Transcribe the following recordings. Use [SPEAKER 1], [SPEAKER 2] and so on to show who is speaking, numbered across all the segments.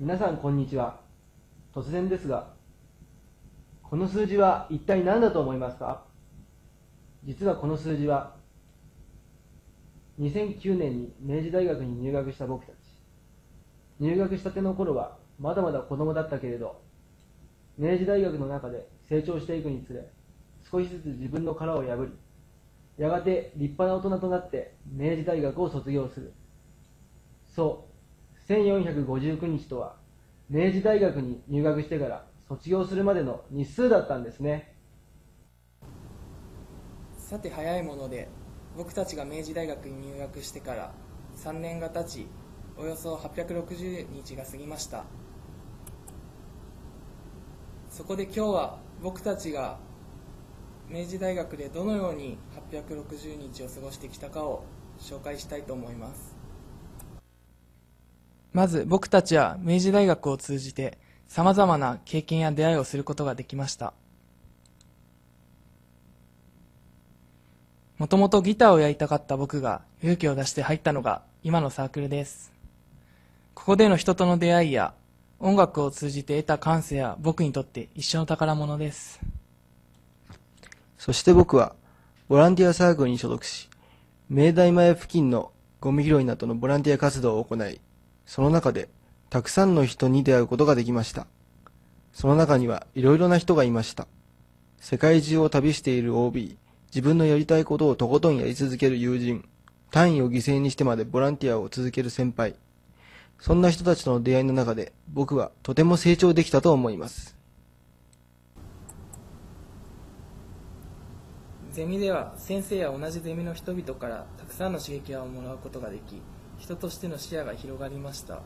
[SPEAKER 1] 皆さんこんにちは。突然ですがこの数字は一体何だと思いますか？実はこの数字は2009年に明治大学に入学した僕たち。入学したての頃はまだまだ子供だったけれど明治大学の中で成長していくにつれ少しずつ自分の殻を破りやがて立派な大人となって明治大学を卒業する。そう1459日とは明治大学に入学してから卒業するまでの日数だったんですね。
[SPEAKER 2] さて早いもので僕たちが明治大学に入学してから3年が経ちおよそ860日が過ぎました。そこで今日は僕たちが明治大学でどのように860日を過ごしてきたかを紹介したいと思います。まず僕たちは明治大学を通じてさまざまな経験や出会いをすることができました。もともとギターをやりたかった僕が勇気を出して入ったのが今のサークルです。ここでの人との出会いや音楽を通じて得た感性は僕にとって一生の宝物です。
[SPEAKER 1] そして僕はボランティアサークルに所属し明大前付近のゴミ拾いなどのボランティア活動を行いその中でたくさんの人に出会うことができましたその中にはいろいろな人がいました世界中を旅している OB 自分のやりたいことをとことんやり続ける友人、単位を犠牲にしてまでボランティアを続ける先輩。そんな人たちとの出会いの中で僕はとても成長できたと思います。
[SPEAKER 2] ゼミでは先生や同じゼミの人々からたくさんの刺激をもらうことができ、人としての視野が広がりました。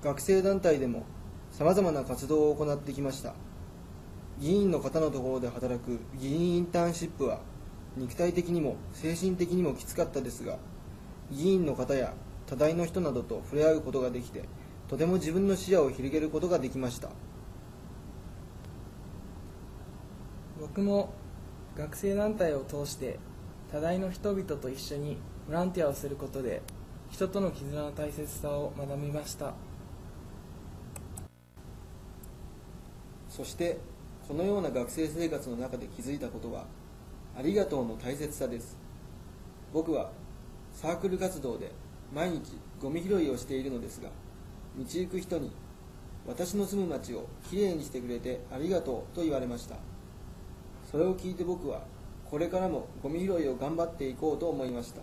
[SPEAKER 1] 学生団体でもさまざまな活動を行ってきました議員の方のところで働く議員インターンシップは肉体的にも精神的にもきつかったですが議員の方や多大の人などと触れ合うことができてとても自分の視野を広げることができました
[SPEAKER 2] 僕も学生団体を通して多大の人々と一緒にボランティアをすることで人との絆の大切さを学びました。
[SPEAKER 1] そしてこのような学生生活の中で気づいたことはありがとうの大切さです。僕はサークル活動で毎日ゴミ拾いをしているのですが道行く人に私の住む町をきれいにしてくれてありがとうと言われました。それを聞いて僕はこれからもゴミ拾いを頑張っていこうと思いました。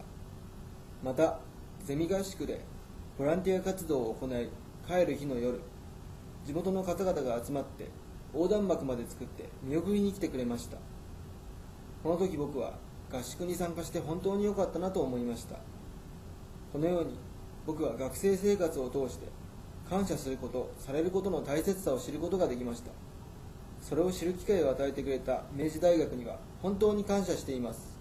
[SPEAKER 1] またゼミ合宿でボランティア活動を行い帰る日の夜地元の方々が集まって横断幕まで作って見送りに来てくれました。この時僕は合宿に参加して本当に良かったなと思いました。このように僕は学生生活を通して感謝することされることの大切さを知ることができました。それを知る機会を与えてくれた明治大学には本当に感謝しています。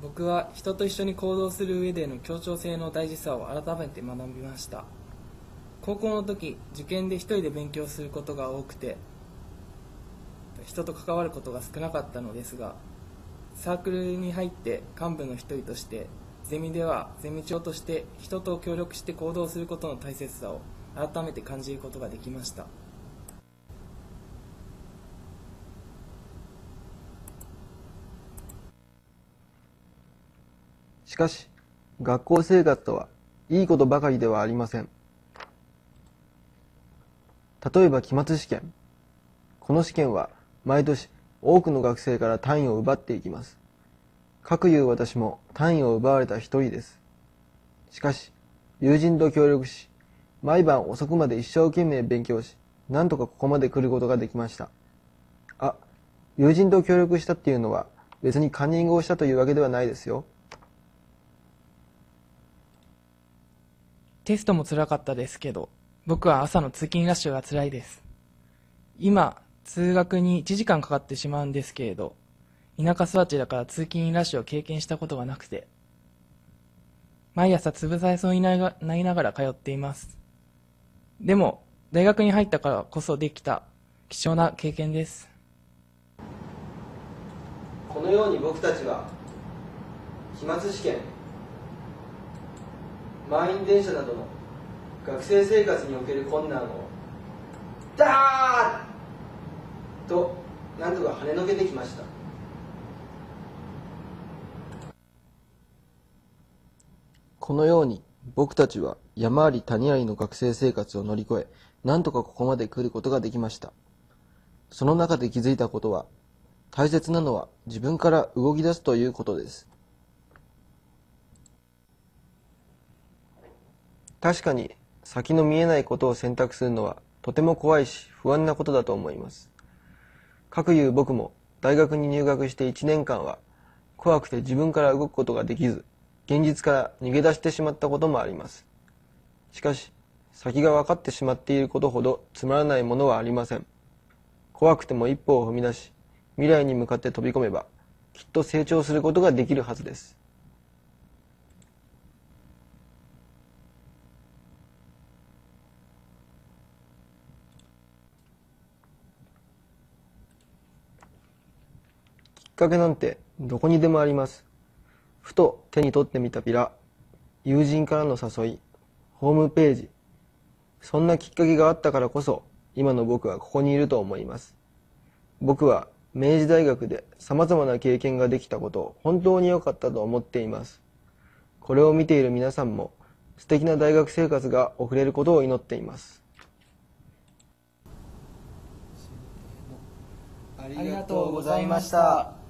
[SPEAKER 2] 僕は人と一緒に行動する上での協調性の大事さを改めて学びました。高校の時受験で一人で勉強することが多くて人と関わることが少なかったのですがサークルに入って幹部の一人としてゼミではゼミ長として人と協力して行動することの大切さを改めて感じることができました
[SPEAKER 1] しかし、学校生活とはいいことばかりではありません。例えば期末試験。この試験は毎年多くの学生から単位を奪っていきます。かくいう私も単位を奪われた一人です。しかし、友人と協力し、毎晩遅くまで一生懸命勉強し、なんとかここまで来ることができました。あ、友人と協力したっていうのは別にカンニングをしたというわけではないですよ。
[SPEAKER 2] テストも辛かったですけど、僕は朝の通勤ラッシュが辛いです。今、通学に1時間かかってしまうんですけれど、田舎育ちだから通勤ラッシュを経験したことがなくて、毎朝潰されそうになりながら通っています。でも、大学に入ったからこそできた貴重な経験です。
[SPEAKER 1] このように僕たちは期末試験満員電車などの学生生活における困難をダーッとなんとか跳ねのけてきましたこのように僕たちは山あり谷ありの学生生活を乗り越えなんとかここまで来ることができました。その中で気づいたことは大切なのは自分から動き出すということです。確かに先の見えないことを選択するのはとても怖いし不安なことだと思います。かくいう僕も大学に入学して1年間は怖くて自分から動くことができず現実から逃げ出してしまったこともあります。しかし先が分かってしまっていることほどつまらないものはありません。怖くても一歩を踏み出し未来に向かって飛び込めばきっと成長することができるはずです。きっかけなんてどこにでもあります。ふと手に取ってみたビラ。友人からの誘い。ホームページ。そんなきっかけがあったからこそ今の僕はここにいると思います。僕は明治大学で様々な経験ができたことを本当に良かったと思っています。これを見ている皆さんも素敵な大学生活が送れることを祈っています。
[SPEAKER 2] ありがとうございました。